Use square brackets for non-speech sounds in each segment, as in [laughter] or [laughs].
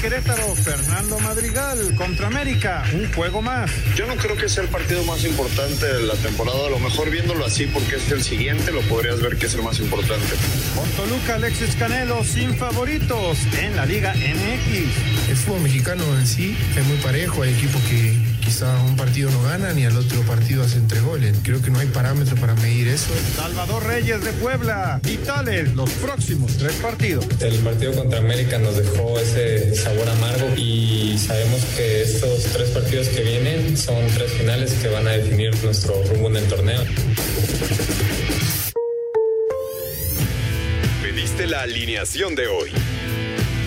Querétaro, Fernando Madrigal. Contra América, un juego más. Yo no creo que sea el partido más importante de la temporada. A lo mejor viéndolo así, porque es el siguiente, lo podrías ver que es el más importante. Con Toluca, Alexis Canelo, sin favoritos en la Liga MX. El fútbol mexicano en sí es muy parejo. Hay equipos que quizá un partido no ganan y al otro partido hacen tres goles. Creo que no hay parámetros para medir eso. Salvador Reyes de Puebla. Vitales, los próximos tres partidos. El partido contra América nos dejó ese sabor amargo y sabemos que estos tres partidos que vienen son tres finales que van a definir nuestro rumbo en el torneo. Pediste la alineación de hoy.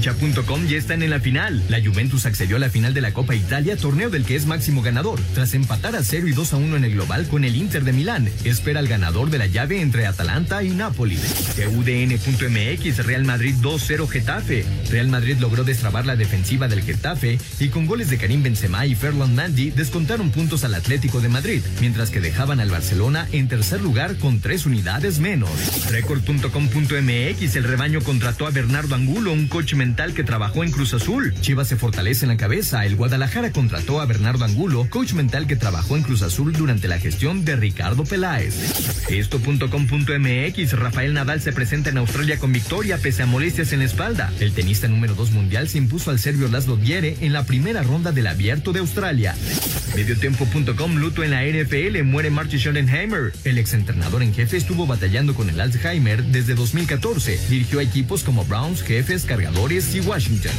Ya están en la final. La Juventus accedió a la final de la Copa Italia, torneo del que es máximo ganador, tras empatar a 0 y 2 a 1 en el global con el Inter de Milán. Espera al ganador de la llave entre Atalanta y Napoli. TUDN.mx, Real Madrid 2-0 Getafe. Real Madrid logró destrabar la defensiva del Getafe y con goles de Karim Benzema y Ferland Mandy descontaron puntos al Atlético de Madrid, mientras que dejaban al Barcelona en tercer lugar con tres unidades menos. Record.com.mx, el rebaño contrató a Bernardo Angulo, un coach mental que trabajó en Cruz Azul. Chivas se fortalece en la cabeza. El Guadalajara contrató a Bernardo Angulo, coach mental que trabajó en Cruz Azul durante la gestión de Ricardo Peláez. Esto.com.mx, Rafael Nadal se presenta en Australia con victoria pese a molestias en la espalda. El tenista número 2 mundial se impuso al serbio Laszlo Diere en la primera ronda del Abierto de Australia. Mediotiempo.com, luto en la NFL, muere Marty Schottenheimer. El exentrenador en jefe estuvo batallando con el Alzheimer desde 2014. Dirigió a equipos como Browns, Jefes, Cargadores Washington.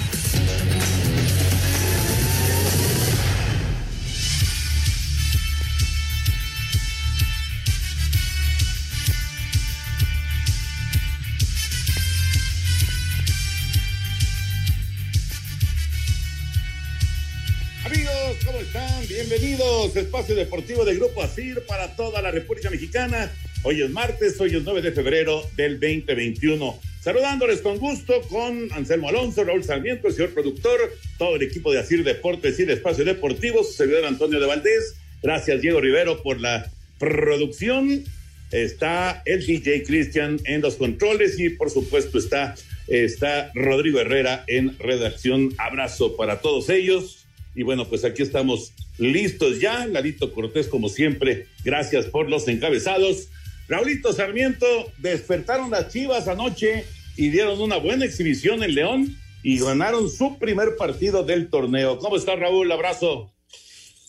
Amigos, ¿cómo están? Bienvenidos. Espacio Deportivo de Grupo ASIR para toda la República Mexicana. Hoy es martes, hoy es 9 de febrero del 2021. Saludándoles con gusto con Anselmo Alonso, Raúl Sarmiento, el señor productor, todo el equipo de Asir Deportes y de Espacio Deportivo, su servidor Antonio de Valdés. Gracias, Diego Rivero, por la producción. Está el DJ Cristian en los controles y, por supuesto, está, está Rodrigo Herrera en redacción. Abrazo para todos ellos. Y bueno, pues aquí estamos listos ya. Lalito Cortés, como siempre, gracias por los encabezados. Raulito Sarmiento, despertaron las chivas anoche y dieron una buena exhibición en León y ganaron su primer partido del torneo. ¿Cómo está Raúl? Abrazo.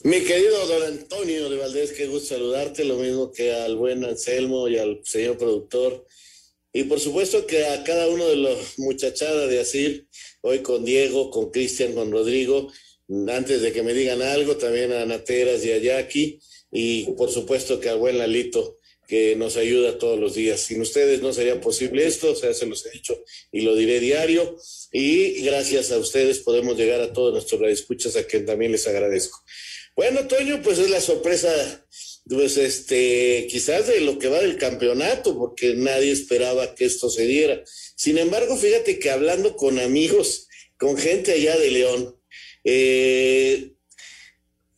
Mi querido don Antonio de Valdés, qué gusto saludarte, lo mismo que al buen Anselmo y al señor productor. Y por supuesto que a cada uno de los muchachadas de Asir, hoy con Diego, con Cristian, con Rodrigo, antes de que me digan algo, también a Nateras y a Jackie, y por supuesto que al buen Lalito, que nos ayuda todos los días. Sin ustedes no sería posible esto, o sea, se los he dicho y lo diré diario. Y gracias a ustedes podemos llegar a todos nuestros radioescuchas, a quien también les agradezco. Bueno, Toño, pues es la sorpresa, pues este, quizás de lo que va del campeonato, porque nadie esperaba que esto se diera. Sin embargo, fíjate que hablando con amigos, con gente allá de León, eh,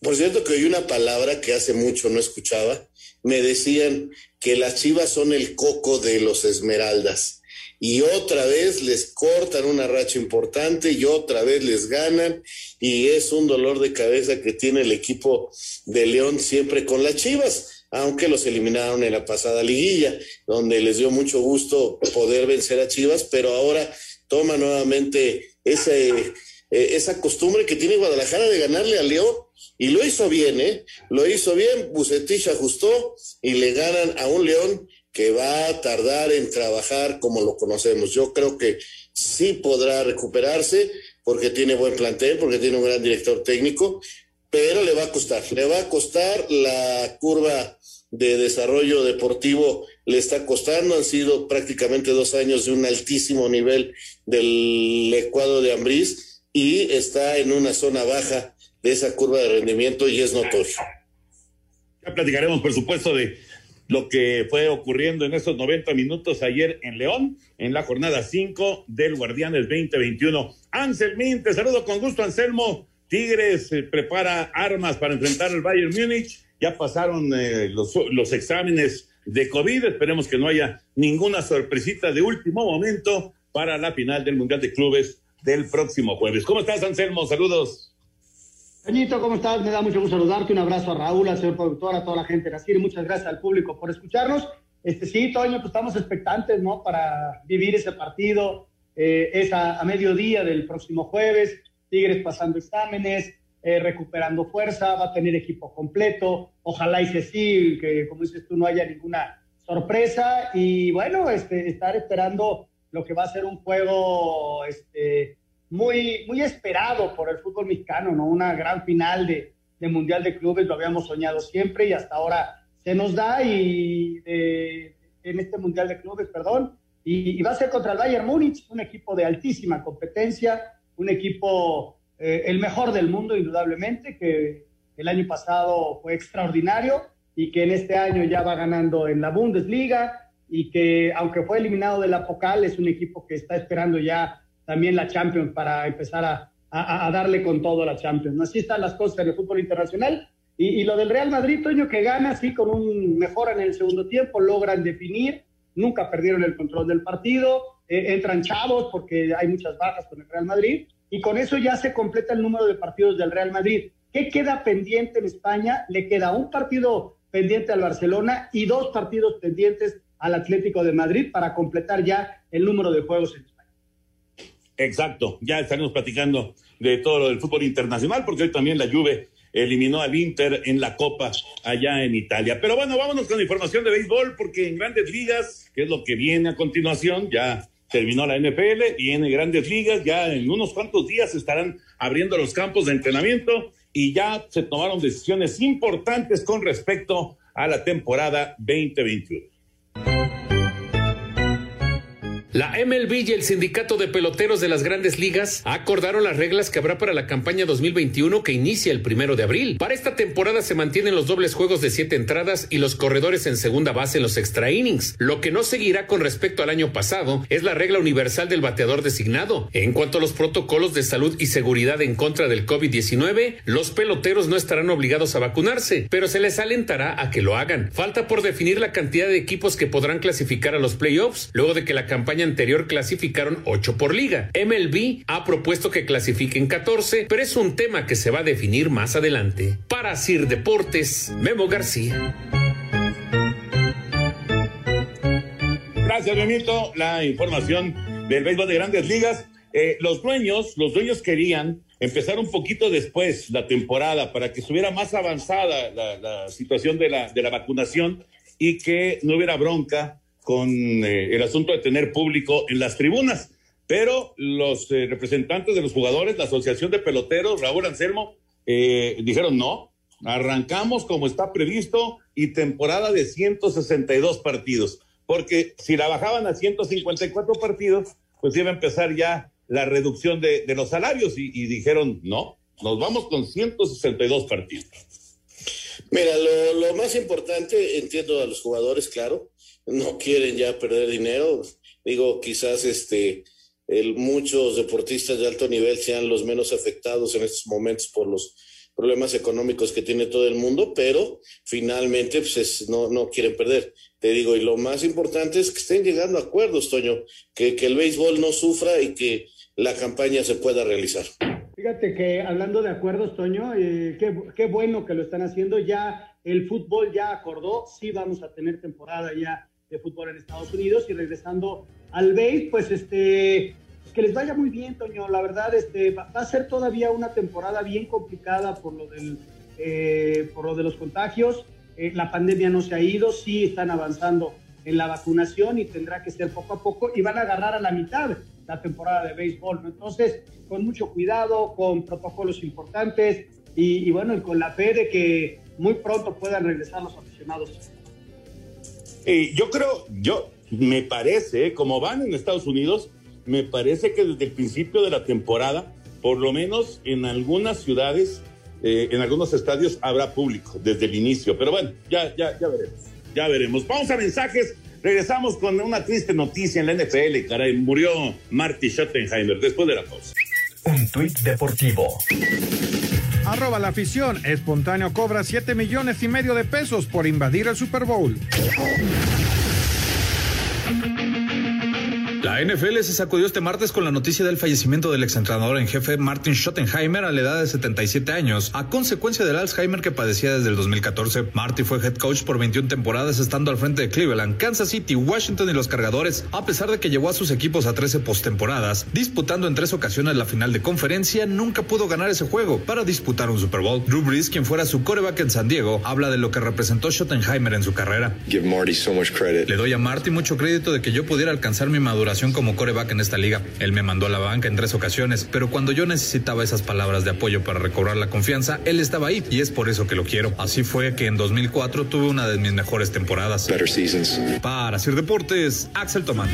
por cierto que oí una palabra que hace mucho no escuchaba, me decían que las chivas son el coco de los esmeraldas. Y otra vez les cortan una racha importante y otra vez les ganan. Y es un dolor de cabeza que tiene el equipo de León siempre con las chivas, aunque los eliminaron en la pasada liguilla, donde les dio mucho gusto poder vencer a Chivas, pero ahora toma nuevamente ese, eh, esa costumbre que tiene Guadalajara de ganarle a León y lo hizo bien, ¿eh? Lo hizo bien, Bucetich ajustó y le ganan a un León que va a tardar en trabajar como lo conocemos. Yo creo que sí podrá recuperarse porque tiene buen plantel, porque tiene un gran director técnico, pero le va a costar, le va a costar la curva de desarrollo deportivo le está costando, han sido prácticamente dos años de un altísimo nivel del Ecuador de Ambriz y está en una zona baja de esa curva de rendimiento y es notorio. Ya platicaremos, por supuesto, de lo que fue ocurriendo en esos 90 minutos ayer en León, en la jornada 5 del Guardianes 2021. Anselmín, te saludo con gusto, Anselmo. Tigres eh, prepara armas para enfrentar al Bayern Múnich. Ya pasaron eh, los, los exámenes de COVID. Esperemos que no haya ninguna sorpresita de último momento para la final del Mundial de Clubes del próximo jueves. ¿Cómo estás, Anselmo? Saludos. Peñito, ¿cómo estás? Me da mucho gusto saludarte. Un abrazo a Raúl, al señor productor, a toda la gente de Asir. Muchas gracias al público por escucharnos. Este, sí, Toño, pues estamos expectantes, ¿no? Para vivir ese partido. Eh, es a, mediodía del próximo jueves. Tigres pasando exámenes, eh, recuperando fuerza, va a tener equipo completo. Ojalá y se sí, que como dices tú, no haya ninguna sorpresa. Y bueno, este, estar esperando lo que va a ser un juego este, muy, muy esperado por el fútbol mexicano, ¿no? Una gran final de, de Mundial de Clubes, lo habíamos soñado siempre y hasta ahora se nos da y en este Mundial de Clubes, perdón, y, va a ser contra el Bayern Múnich, un equipo de altísima competencia, un equipo eh, el mejor del mundo indudablemente, que el año pasado fue extraordinario y que en este año ya va ganando en la Bundesliga y que aunque fue eliminado de la Pocal es un equipo que está esperando ya también la Champions para empezar a, a, darle con todo a la Champions. Así están las cosas en el fútbol internacional. Y, y, lo del Real Madrid, Toño, que gana, sí, con un mejor en el segundo tiempo, logran definir, nunca perdieron el control del partido, eh, entran chavos porque hay muchas bajas con el Real Madrid, y con eso ya se completa el número de partidos del Real Madrid. ¿Qué queda pendiente en España? Le queda un partido pendiente al Barcelona y dos partidos pendientes al Atlético de Madrid para completar ya el número de juegos en. Exacto, ya estaremos platicando de todo lo del fútbol internacional, porque hoy también la Juve eliminó al Inter en la Copa allá en Italia. Pero bueno, vámonos con la información de béisbol, porque en grandes ligas, que es lo que viene a continuación, ya terminó la NFL, viene grandes ligas, ya en unos cuantos días estarán abriendo los campos de entrenamiento y ya se tomaron decisiones importantes con respecto a la temporada 2021. La MLB y el Sindicato de Peloteros de las Grandes Ligas acordaron las reglas que habrá para la campaña 2021 que inicia el primero de abril. Para esta temporada se mantienen los dobles juegos de siete entradas y los corredores en segunda base en los extra innings. Lo que no seguirá con respecto al año pasado es la regla universal del bateador designado. En cuanto a los protocolos de salud y seguridad en contra del COVID-19, los peloteros no estarán obligados a vacunarse, pero se les alentará a que lo hagan. Falta por definir la cantidad de equipos que podrán clasificar a los playoffs luego de que la campaña anterior clasificaron 8 por liga. MLB ha propuesto que clasifiquen 14, pero es un tema que se va a definir más adelante. Para Sir Deportes, Memo García. Gracias, Benito. La información del béisbol de grandes ligas. Eh, los dueños, los dueños querían empezar un poquito después la temporada para que estuviera más avanzada la, situación de la, de la vacunación y que no hubiera bronca con eh, el asunto de tener público en las tribunas. Pero los eh, representantes de los jugadores, la Asociación de Peloteros, Raúl Anselmo, eh, dijeron no, arrancamos como está previsto y temporada de 162 partidos, porque si la bajaban a 154 partidos, pues iba a empezar ya la reducción de, los salarios y, dijeron no, nos vamos con 162 partidos. Mira, lo, lo, más importante, entiendo a los jugadores, claro, no quieren ya perder dinero. Digo, quizás este, muchos deportistas de alto nivel sean los menos afectados en estos momentos por los problemas económicos que tiene todo el mundo, pero finalmente pues no, no quieren perder. Te digo, y lo más importante es que estén llegando a acuerdos, Toño, que, que el béisbol no sufra y que la campaña se pueda realizar. Fíjate que hablando de acuerdos, Toño, eh, qué, qué, bueno que lo están haciendo. Ya el fútbol ya acordó, sí vamos a tener temporada ya de fútbol en Estados Unidos y regresando al BASE, pues este que les vaya muy bien, Toño. La verdad, este va, a ser todavía una temporada bien complicada por lo del eh, por lo de los contagios. Eh, la pandemia no se ha ido, sí están avanzando en la vacunación y tendrá que ser poco a poco y van a agarrar a la mitad la temporada de béisbol. Entonces, con mucho cuidado, con protocolos importantes, y, bueno, y con la fe de que muy pronto puedan regresar los aficionados. Yo creo, yo me parece, como van en Estados Unidos, me parece que desde el principio de la temporada, por lo menos en algunas ciudades, eh, en algunos estadios habrá público desde el inicio. Pero bueno, ya, ya, ya veremos. Ya veremos. Vamos a mensajes. Regresamos con una triste noticia en la NFL. Caray, murió Marty Schottenheimer después de la pausa. Un tuit deportivo. Arroba la afición. Espontáneo cobra 7 millones y medio de pesos por invadir el Super Bowl. La NFL se sacudió este martes con la noticia del fallecimiento del exentrenador en jefe Martin Schottenheimer a la edad de 77 años, a consecuencia del Alzheimer que padecía desde el 2014. Marty fue head coach por 21 temporadas estando al frente de Cleveland, Kansas City, Washington y los Cargadores, a pesar de que llevó a sus equipos a 13 postemporadas, disputando en tres ocasiones la final de conferencia, nunca pudo ganar ese juego para disputar un Super Bowl. Drew Brees, quien fuera su coreback en San Diego, habla de lo que representó Schottenheimer en su carrera. Le doy a Marty mucho crédito de que yo pudiera alcanzar mi maduración como coreback en esta liga. Él me mandó a la banca en tres ocasiones, pero cuando yo necesitaba esas palabras de apoyo para recobrar la confianza, él estaba ahí y es por eso que lo quiero. Así fue que en 2004 tuve una de mis mejores temporadas. Para hacer deportes, Axel Tomán.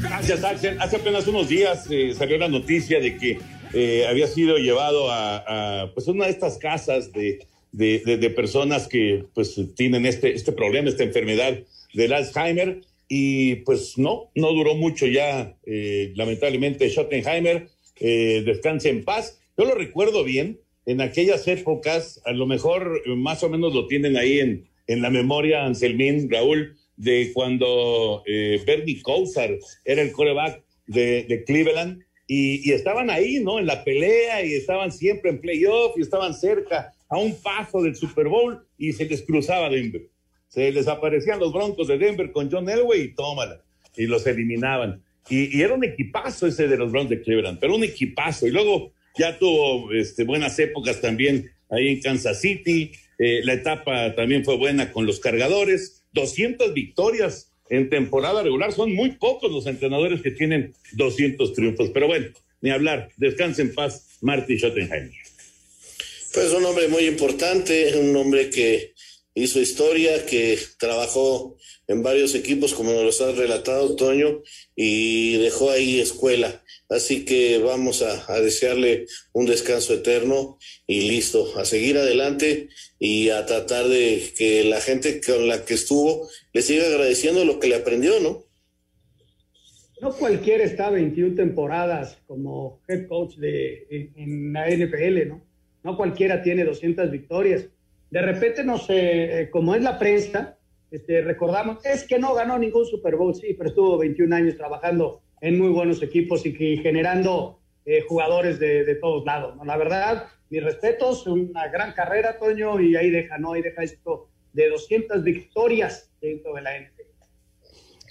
Gracias, Axel. Hace apenas unos días eh, salió la noticia de que eh, había sido llevado a, a pues una de estas casas de de, personas que pues tienen este, este problema, esta enfermedad del Alzheimer y pues no, no duró mucho ya, eh, lamentablemente Schottenheimer, eh, descanse en paz. Yo lo recuerdo bien, en aquellas épocas, a lo mejor más o menos lo tienen ahí en, en la memoria, Anselmín, Raúl, de cuando eh, Bernie Kosar era el coreback de, Cleveland y, y, estaban ahí, ¿no? En la pelea y estaban siempre en playoff y estaban cerca a un paso del Super Bowl y se les cruzaba Denver. Se les aparecían los Broncos de Denver con John Elway y tómala. Y los eliminaban. Y, era un equipazo ese de los Browns de Cleveland, pero un equipazo. Y luego ya tuvo este, buenas épocas también ahí en Kansas City. Eh, la etapa también fue buena con los cargadores. 200 victorias en temporada regular. Son muy pocos los entrenadores que tienen 200 triunfos. Pero bueno, ni hablar. Descanse en paz, Marty Schottenheimer. Pues un hombre muy importante, un hombre que hizo historia, que trabajó en varios equipos, como nos lo has relatado, Toño, y dejó ahí escuela. Así que vamos a, desearle un descanso eterno y listo, a seguir adelante y a tratar de que la gente con la que estuvo le siga agradeciendo lo que le aprendió, ¿no? No cualquiera está 21 temporadas como head coach de, en la NFL, ¿no? No cualquiera tiene 200 victorias. De repente, no sé, eh, como es la prensa, este, recordamos, es que no ganó ningún Super Bowl, sí, pero estuvo 21 años trabajando en muy buenos equipos y, generando eh, jugadores de, todos lados. La verdad, mis respetos, una gran carrera, Toño, y ahí deja, ¿no? Ahí deja esto de 200 victorias dentro de la NFL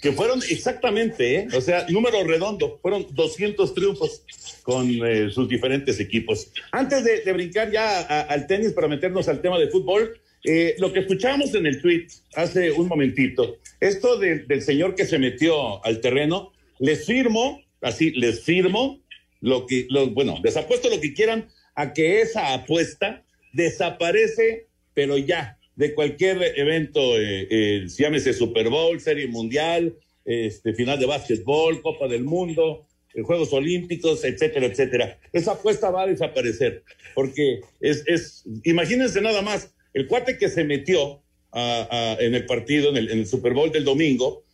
que fueron exactamente, ¿eh? o sea, número redondo, fueron 200 triunfos con eh, sus diferentes equipos. Antes de, brincar ya al tenis para meternos al tema de fútbol, eh, lo que escuchábamos en el tweet hace un momentito, esto del señor que se metió al terreno, les firmo, así, les firmo, lo que, bueno, les apuesto lo que quieran a que esa apuesta desaparece, pero ya, de cualquier evento, eh, eh, llámese Super Bowl, Serie Mundial, este, final de básquetbol, Copa del Mundo, eh, Juegos Olímpicos, etcétera, etcétera. Esa apuesta va a desaparecer, porque es, es imagínense nada más, el cuate que se metió en el partido, en el, Super Bowl del domingo,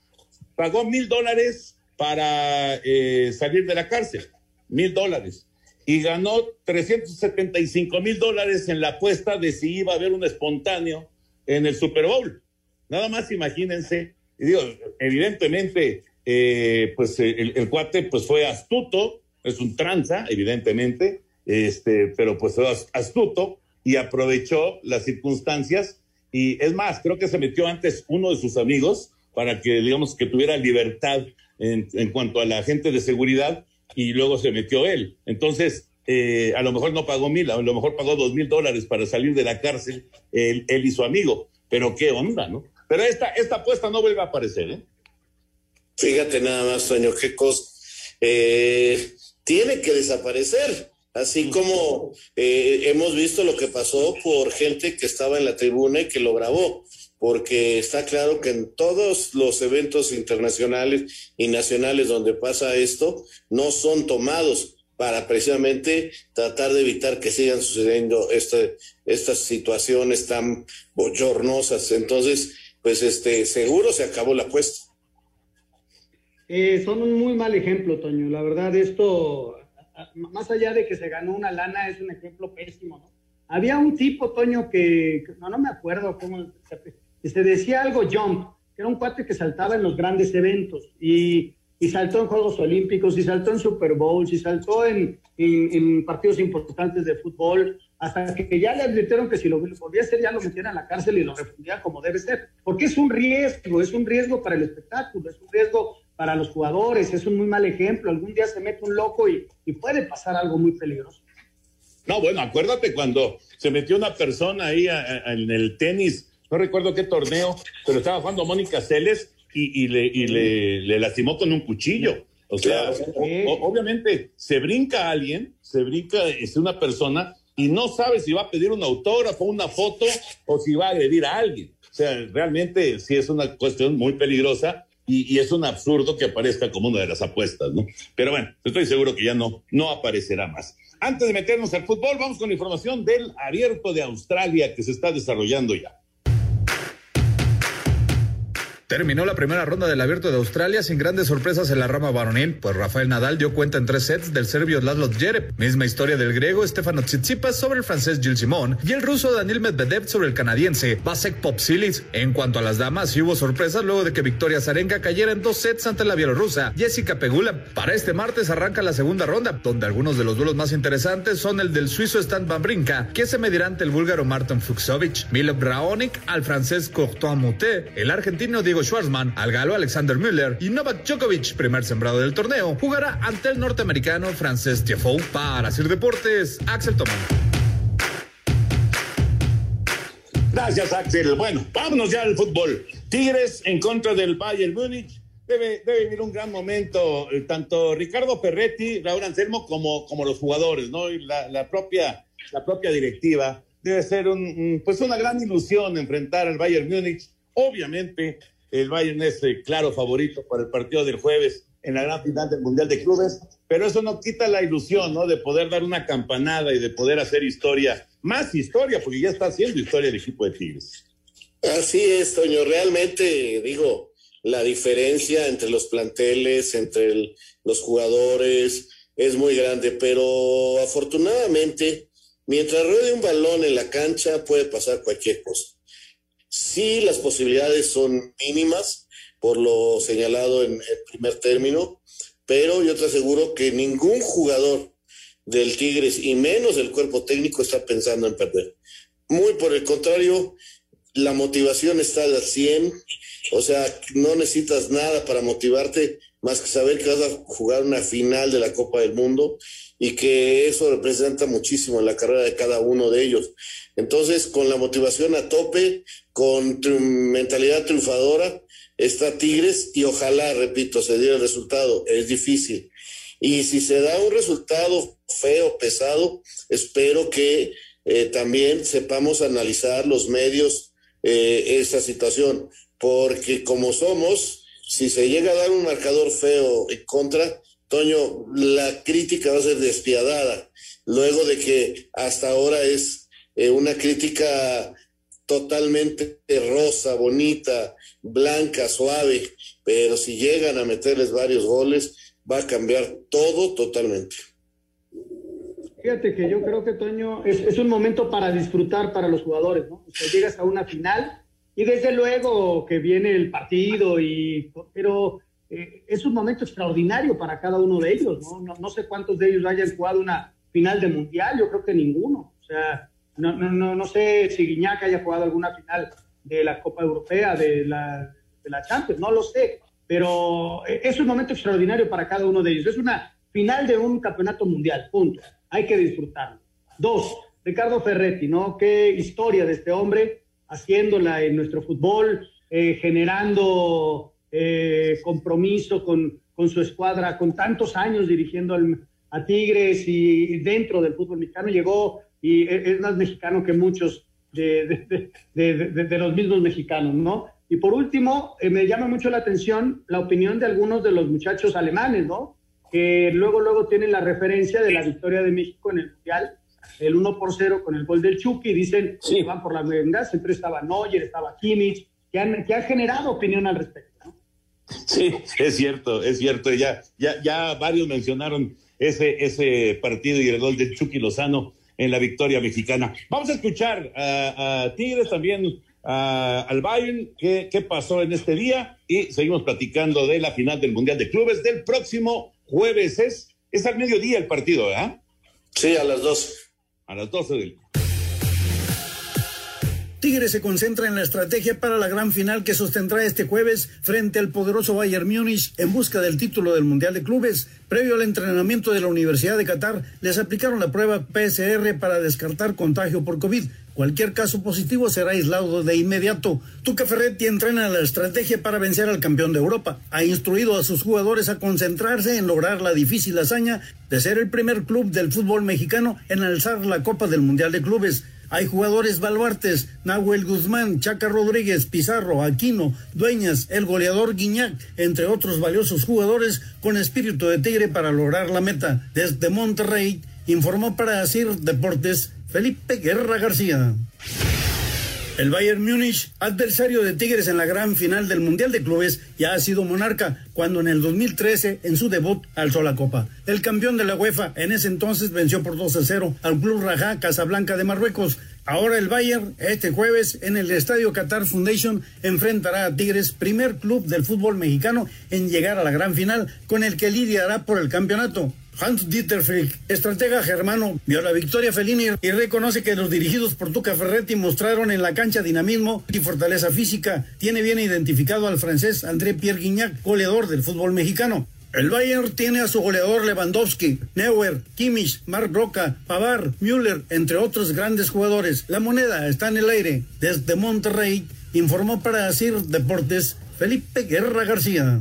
pagó mil dólares para eh, salir de la cárcel, mil dólares y ganó 375 mil dólares en la apuesta de si iba a haber un espontáneo en el Super Bowl. Nada más imagínense, y digo, evidentemente, eh, pues el, el, cuate pues fue astuto, es un tranza, evidentemente, este, pero pues fue astuto y aprovechó las circunstancias y es más, creo que se metió antes uno de sus amigos para que digamos que tuviera libertad en, en cuanto a la gente de seguridad y luego se metió él. Entonces, eh, a lo mejor no pagó mil, a lo mejor pagó dos mil dólares para salir de la cárcel, él, y su amigo. Pero qué onda, ¿no? Pero esta, esta apuesta no vuelve a aparecer, ¿eh? Fíjate nada más, sueño, qué cosa. Eh, tiene que desaparecer. Así como eh, hemos visto lo que pasó por gente que estaba en la tribuna y que lo grabó, porque está claro que en todos los eventos internacionales y nacionales donde pasa esto, no son tomados para precisamente tratar de evitar que sigan sucediendo este, estas situaciones tan bochornosas. Entonces, pues este, seguro se acabó la apuesta. Eh, son un muy mal ejemplo, Toño. La verdad, esto, más allá de que se ganó una lana, es un ejemplo pésimo, ¿no? Había un tipo, Toño, que, no, no me acuerdo cómo se, decía algo jump, que era un cuate que saltaba en los grandes eventos y y saltó en Juegos Olímpicos, y saltó en Super Bowls, y saltó en, en, partidos importantes de fútbol, hasta que ya le advirtieron que si lo volvía a hacer ya lo metían a la cárcel y lo refundían como debe ser, porque es un riesgo, es un riesgo para el espectáculo, es un riesgo para los jugadores, es un muy mal ejemplo, algún día se mete un loco y, y puede pasar algo muy peligroso. No, bueno, acuérdate cuando se metió una persona ahí en el tenis, no recuerdo qué torneo, pero estaba jugando Mónica Celes y, le, y le, lastimó con un cuchillo. O sea, obviamente se brinca a alguien, se brinca es una persona y no sabe si va a pedir un autógrafo, una foto o si va a agredir a alguien. O sea, realmente sí es una cuestión muy peligrosa y, y, es un absurdo que aparezca como una de las apuestas, ¿no? Pero bueno, estoy seguro que ya no, no aparecerá más. Antes de meternos al fútbol, vamos con información del abierto de Australia que se está desarrollando ya. Terminó la primera ronda del Abierto de Australia sin grandes sorpresas en la rama varonil, pues Rafael Nadal dio cuenta en tres sets del serbio Laszlo Djere, misma historia del griego Stefano Tsitsipas sobre el francés Gilles Simon y el ruso Daniel Medvedev sobre el canadiense Vasek Popsilis. En cuanto a las damas, sí hubo sorpresas luego de que Victoria Zarenka cayera en dos sets ante la bielorrusa Jessica Pegula. Para este martes arranca la segunda ronda, donde algunos de los duelos más interesantes son el del suizo Stan Van Brinka, que se medirá ante el búlgaro Martin Fuxovic, Milo Raonic al francés Courtois Moutet, el argentino Diego Schwarzman, al galo Alexander Müller y Novak Djokovic, primer sembrado del torneo, jugará ante el norteamericano Frances Tiafoe. Para Sir Deportes, Axel Tomán. Gracias, Axel. Bueno, vámonos ya al fútbol. Tigres en contra del Bayern Múnich. Debe, debe vivir un gran momento, eh, tanto Ricardo Ferretti, Raúl Anselmo, como, como los jugadores, ¿no? Y la, la propia, la propia directiva. Debe ser un, pues una gran ilusión enfrentar al Bayern Múnich. Obviamente, el Bayern es el claro favorito para el partido del jueves en la gran final del Mundial de Clubes, pero eso no quita la ilusión, ¿no? De poder dar una campanada y de poder hacer historia, más historia, porque ya está haciendo historia el equipo de Tigres. Así es, Toño, realmente digo, la diferencia entre los planteles, entre los jugadores, es muy grande, pero afortunadamente, mientras ruede un balón en la cancha, puede pasar cualquier cosa. Sí, las posibilidades son mínimas, por lo señalado en el primer término, pero yo te aseguro que ningún jugador del Tigres, y menos el cuerpo técnico, está pensando en perder. Muy por el contrario, la motivación está al 100, o sea, no necesitas nada para motivarte más que saber que vas a jugar una final de la Copa del Mundo y que eso representa muchísimo en la carrera de cada uno de ellos. Entonces, con la motivación a tope, con mentalidad triunfadora, está Tigres y ojalá, repito, se diera el resultado. Es difícil. Y si se da un resultado feo, pesado, espero que eh, también sepamos analizar los medios eh, esa situación, porque como somos, si se llega a dar un marcador feo en contra, Toño, la crítica va a ser despiadada, luego de que hasta ahora es eh, una crítica totalmente rosa, bonita, blanca, suave, pero si llegan a meterles varios goles, va a cambiar todo totalmente. Fíjate que yo creo que Toño es, un momento para disfrutar para los jugadores, ¿no? Llegas a una final y desde luego que viene el partido y pero eh, es un momento extraordinario para cada uno de ellos, ¿no? ¿no? ¿no? sé cuántos de ellos hayan jugado una final de mundial, yo creo que ninguno. O sea, no, no, no, sé si Guiñac haya jugado alguna final de la Copa Europea, de la, de la Champions, no lo sé, pero eh, es un momento extraordinario para cada uno de ellos. Es una final de un campeonato mundial, punto. Hay que disfrutarlo. Dos, Ricardo Ferretti, ¿no? Qué historia de este hombre haciéndola en nuestro fútbol, eh, generando eh, compromiso con, con, su escuadra, con tantos años dirigiendo al, a Tigres y dentro del fútbol mexicano llegó y e, es más mexicano que muchos de, de, los mismos mexicanos, ¿no? Y por último, eh, me llama mucho la atención la opinión de algunos de los muchachos alemanes, ¿no? Que luego, luego tienen la referencia de la victoria de México en el Mundial, el 1 por 0 con el gol del Chucky, dicen que van por la venganza, siempre estaba Neuer, estaba Kimmich, que han, que han generado opinión al respecto, ¿no? Sí, es cierto, es cierto, ya, ya, ya varios mencionaron ese, ese partido y el gol del Chucky Lozano en la victoria mexicana. Vamos a escuchar a, Tigres también, al Bayern, qué, qué pasó en este día y seguimos platicando de la final del Mundial de Clubes del próximo jueves. Es, es al mediodía el partido, ¿verdad? Sí, a las dos. A las 12 del Tigres se concentra en la estrategia para la gran final que sostendrá este jueves frente al poderoso Bayern Múnich en busca del título del Mundial de Clubes. Previo al entrenamiento de la Universidad de Qatar, les aplicaron la prueba PCR para descartar contagio por COVID. Cualquier caso positivo será aislado de inmediato. Tuca Ferretti entrena la estrategia para vencer al campeón de Europa. Ha instruido a sus jugadores a concentrarse en lograr la difícil hazaña de ser el primer club del fútbol mexicano en alzar la Copa del Mundial de Clubes. Hay jugadores baluartes, Nahuel Guzmán, Chaca Rodríguez, Pizarro, Aquino, Dueñas, el goleador Guiñac, entre otros valiosos jugadores con espíritu de tigre para lograr la meta. Desde Monterrey, informó para Asir Deportes Felipe Guerra García. El Bayern Múnich, adversario de Tigres en la gran final del Mundial de Clubes, ya ha sido monarca cuando en el 2013, en su debut, alzó la copa. El campeón de la UEFA en ese entonces venció por 2 a 0 al Club Rajá Casablanca de Marruecos. Ahora el Bayern, este jueves, en el Estadio Qatar Foundation, enfrentará a Tigres, primer club del fútbol mexicano en llegar a la gran final, con el que lidiará por el campeonato. Hans Dieter Frick, estratega germano, vio la victoria Felini y reconoce que los dirigidos por Tuca Ferretti mostraron en la cancha dinamismo y fortaleza física. Tiene bien identificado al francés André Pierre Guignac, goleador del fútbol mexicano. El Bayern tiene a su goleador Lewandowski, Neuer, Kimmich, Mark Broca, Pavar, Müller, entre otros grandes jugadores. La moneda está en el aire. Desde Monterrey, informó para Asir Deportes Felipe Guerra García.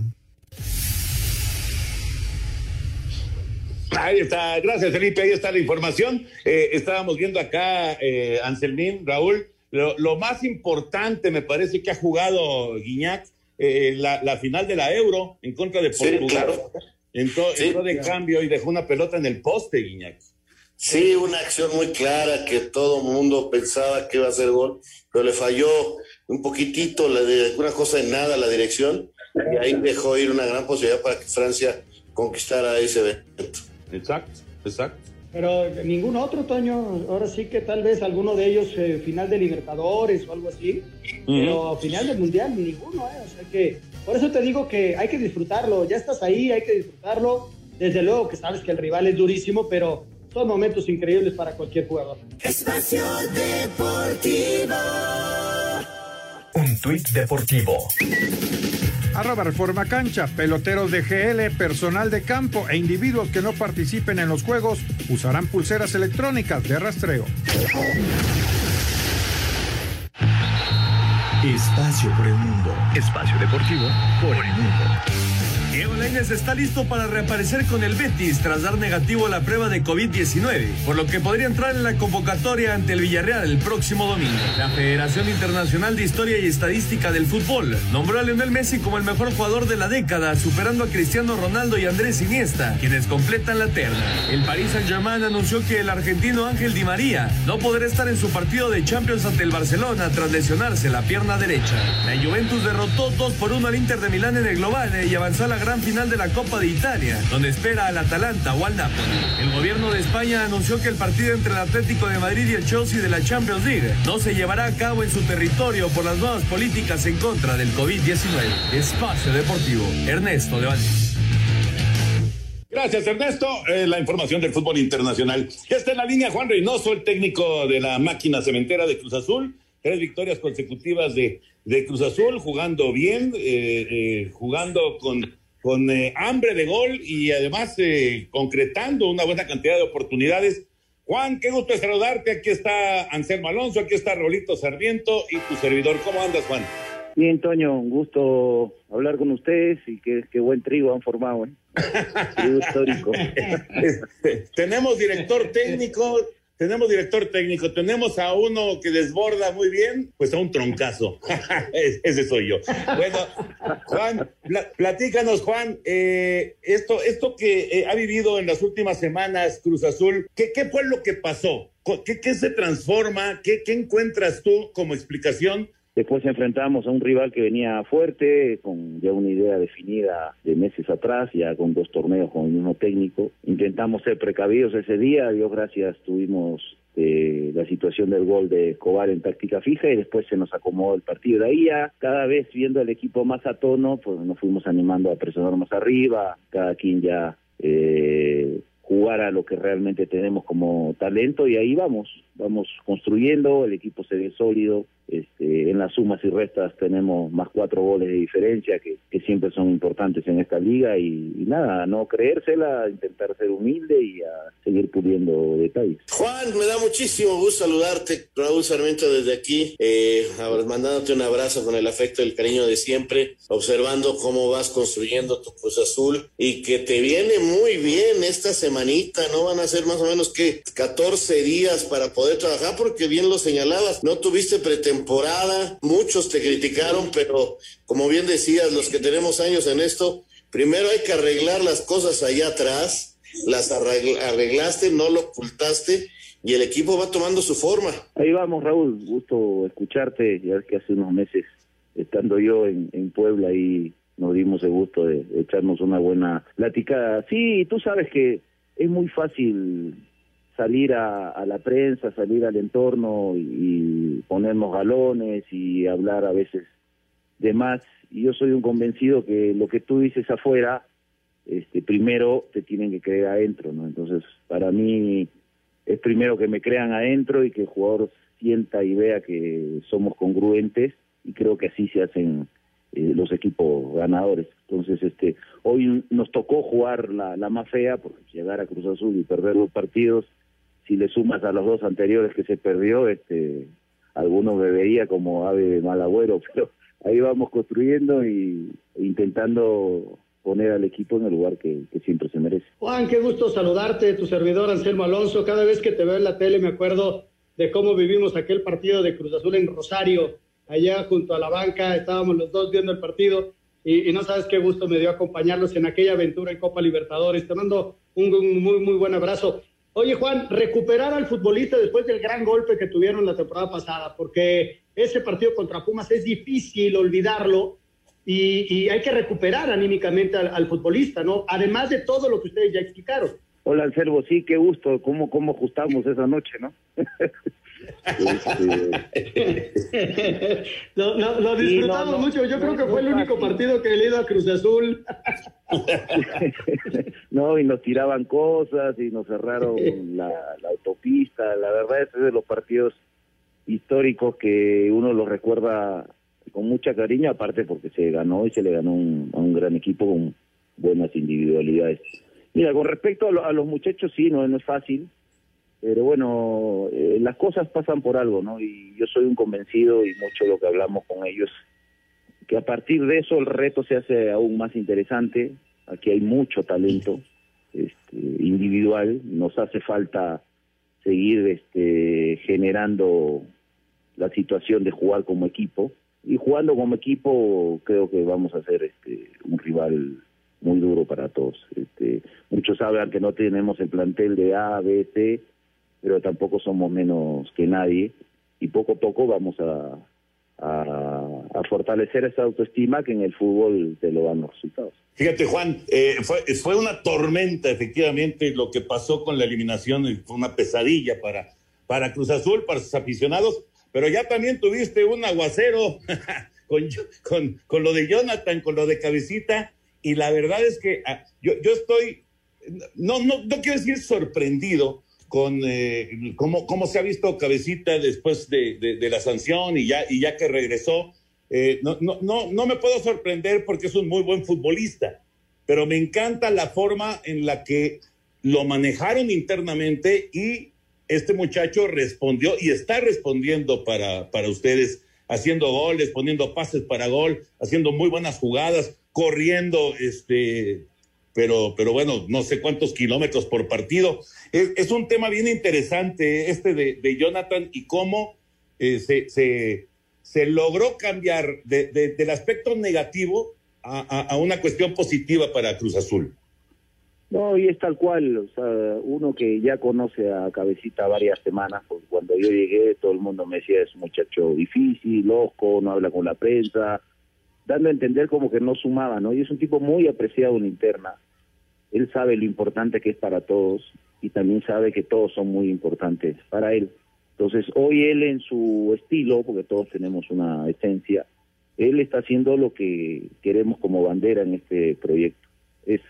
Ahí está, gracias Felipe, ahí está la información. Eh, estábamos viendo acá, eh, Anselmín, Raúl, lo, más importante me parece que ha jugado Guiñac, eh, la, final de la Euro en contra de Portugal. Entró, de cambio y dejó una pelota en el poste, Guiñac. Sí, una acción muy clara que todo el mundo pensaba que iba a ser gol, pero le falló un poquitito, la de, una cosa de nada la dirección, y ahí dejó ir una gran posibilidad para que Francia conquistara ese evento. Exacto, exacto. Pero ningún otro, Toño. Ahora sí que tal vez alguno de ellos eh, final de Libertadores o algo así. Pero final del Mundial, ninguno, ¿eh? O sea que, por eso te digo que hay que disfrutarlo. Ya estás ahí, hay que disfrutarlo. Desde luego que sabes que el rival es durísimo, pero son momentos increíbles para cualquier jugador. Espacio Deportivo. Un tuit deportivo. Arroba Reforma Cancha, peloteros de GL, personal de campo e individuos que no participen en los juegos usarán pulseras electrónicas de rastreo. Espacio por el mundo. Espacio deportivo por el mundo. Diego Lainez está listo para reaparecer con el Betis tras dar negativo a la prueba de COVID-19, por lo que podría entrar en la convocatoria ante el Villarreal el próximo domingo. La Federación Internacional de Historia y Estadística del Fútbol nombró a Lionel Messi como el mejor jugador de la década, superando a Cristiano Ronaldo y Andrés Iniesta, quienes completan la terna. El Paris Saint-Germain anunció que el argentino Ángel Di María no podrá estar en su partido de Champions ante el Barcelona tras lesionarse la pierna derecha. La Juventus derrotó 2 por 1 al Inter de Milán en el global y avanzó a la gran final de la Copa de Italia, donde espera al Atalanta o al Napoli. El gobierno de España anunció que el partido entre el Atlético de Madrid y el Chelsea de la Champions League no se llevará a cabo en su territorio por las nuevas políticas en contra del COVID-19. Espacio Deportivo, Ernesto Levández. Gracias, Ernesto. Eh, la información del fútbol internacional. Ya está en la línea Juan Reynoso, el técnico de la máquina cementera de Cruz Azul. Tres victorias consecutivas de, de Cruz Azul, jugando bien, eh, eh, jugando con con eh, hambre de gol y además eh, concretando una buena cantidad de oportunidades. Juan, qué gusto saludarte. Aquí está Anselmo Alonso, aquí está Rolito Sarmiento y tu servidor. ¿Cómo andas, Juan? Bien, Toño, un gusto hablar con ustedes y qué, qué buen trigo han formado. ¿eh? [laughs] histórico. Este, [laughs] tenemos director técnico, tenemos director técnico, tenemos a uno que desborda muy bien, pues a un troncazo. [laughs] Ese soy yo. Bueno, Juan, platícanos, Juan, eh, esto, esto que eh, ha vivido en las últimas semanas Cruz Azul, ¿qué, fue lo que pasó? ¿Qué, se transforma? ¿Qué, ¿Qué encuentras tú como explicación Después enfrentamos a un rival que venía fuerte, con ya una idea definida de meses atrás, ya con dos torneos con el mismo técnico. Intentamos ser precavidos ese día, Dios gracias tuvimos eh, la situación del gol de Escobar en táctica fija y después se nos acomodó el partido. De ahí ya, cada vez viendo el equipo más a tono, pues nos fuimos animando a presionar más arriba, cada quien ya eh, jugar lo que realmente tenemos como talento y ahí vamos, vamos construyendo, el equipo se ve sólido, este, en las sumas y restas tenemos más cuatro goles de diferencia que, siempre son importantes en esta liga y, nada, no creérsela, intentar ser humilde y a seguir pudiendo detalles. Juan, me da muchísimo gusto saludarte, Raúl Sarmiento desde aquí, eh, mandándote un abrazo con el afecto y el cariño de siempre, observando cómo vas construyendo tu Cruz Azul y que te viene muy bien esta semanita, ¿no? Van a ser más o menos que 14 días para poder trabajar porque bien lo señalabas, no tuviste pretensión temporada, muchos te criticaron, pero como bien decías, los que tenemos años en esto, primero hay que arreglar las cosas allá atrás, las arreglaste, no lo ocultaste y el equipo va tomando su forma. Ahí vamos, Raúl, gusto escucharte, ya que hace unos meses, estando yo en, Puebla y nos dimos el gusto de, echarnos una buena plática. Sí, tú sabes que es muy fácil salir a, la prensa, salir al entorno y, ponernos galones y hablar a veces de más. Y yo soy un convencido que lo que tú dices afuera, este, primero te tienen que creer adentro, ¿no? Entonces, para mí es primero que me crean adentro y que el jugador sienta y vea que somos congruentes y creo que así se hacen eh, los equipos ganadores. Entonces, este, hoy nos tocó jugar la, la más fea, porque llegar a Cruz Azul y perder los partidos si le sumas a los dos anteriores que se perdió, este, algunos me veía como ave de mal agüero, [laughs] pero ahí vamos construyendo y intentando poner al equipo en el lugar que, siempre se merece. Juan, qué gusto saludarte, tu servidor Anselmo Alonso. Cada vez que te veo en la tele me acuerdo de cómo vivimos aquel partido de Cruz Azul en Rosario, allá junto a la banca, estábamos los dos viendo el partido y, no sabes qué gusto me dio acompañarlos en aquella aventura en Copa Libertadores. Te mando un muy, muy buen abrazo. Oye, Juan, recuperar al futbolista después del gran golpe que tuvieron la temporada pasada, porque ese partido contra Pumas es difícil olvidarlo y, hay que recuperar anímicamente al, futbolista, ¿no? Además de todo lo que ustedes ya explicaron. Hola, Anselmo, sí, qué gusto, cómo, cómo ajustamos esa noche, ¿no? [laughs] lo, disfrutamos mucho. Yo creo que fue el único partido que he leído a Cruz Azul. [laughs] no, y nos tiraban cosas y nos cerraron la, autopista. La verdad es de los partidos históricos que uno los recuerda con mucha cariño, aparte porque se ganó y se le ganó a un gran equipo con buenas individualidades. Mira, con respecto a, los muchachos, sí, no, no es fácil pero bueno, eh, las cosas pasan por algo, ¿no? Y yo soy un convencido y mucho lo que hablamos con ellos, que a partir de eso el reto se hace aún más interesante. Aquí hay mucho talento este, individual, nos hace falta seguir este, generando la situación de jugar como equipo y jugando como equipo creo que vamos a ser este, un rival muy duro para todos. Este, muchos saben que no tenemos el plantel de A, B, C, pero tampoco somos menos que nadie y poco a poco vamos a, a, fortalecer esa autoestima que en el fútbol te lo dan los resultados. Fíjate, Juan, eh, fue, fue una tormenta, efectivamente, lo que pasó con la eliminación, fue una pesadilla para, para Cruz Azul, para sus aficionados, pero ya también tuviste un aguacero [laughs] con, con, con lo de Jonathan, con lo de Cabecita, y la verdad es que ah, yo, yo estoy, no, no, no quiero decir sorprendido, con eh, cómo, cómo, se ha visto Cabecita después de, de, la sanción y ya, y ya que regresó. Eh, no, no, no, no me puedo sorprender porque es un muy buen futbolista, pero me encanta la forma en la que lo manejaron internamente y este muchacho respondió y está respondiendo para, para ustedes, haciendo goles, poniendo pases para gol, haciendo muy buenas jugadas, corriendo este, pero, pero bueno, no sé cuántos kilómetros por partido. Es, un tema bien interesante este de, Jonathan y cómo eh, se, se, logró cambiar del aspecto negativo a, una cuestión positiva para Cruz Azul. No, y es tal cual, o sea, uno que ya conoce a Cabecita varias semanas, porque cuando yo llegué todo el mundo me decía es un muchacho difícil, loco, no habla con la prensa, dando a entender como que no sumaba, ¿no? Y es un tipo muy apreciado en interna. Él sabe lo importante que es para todos y también sabe que todos son muy importantes para él. Entonces, hoy él en su estilo, porque todos tenemos una esencia, él está haciendo lo que queremos como bandera en este proyecto. Es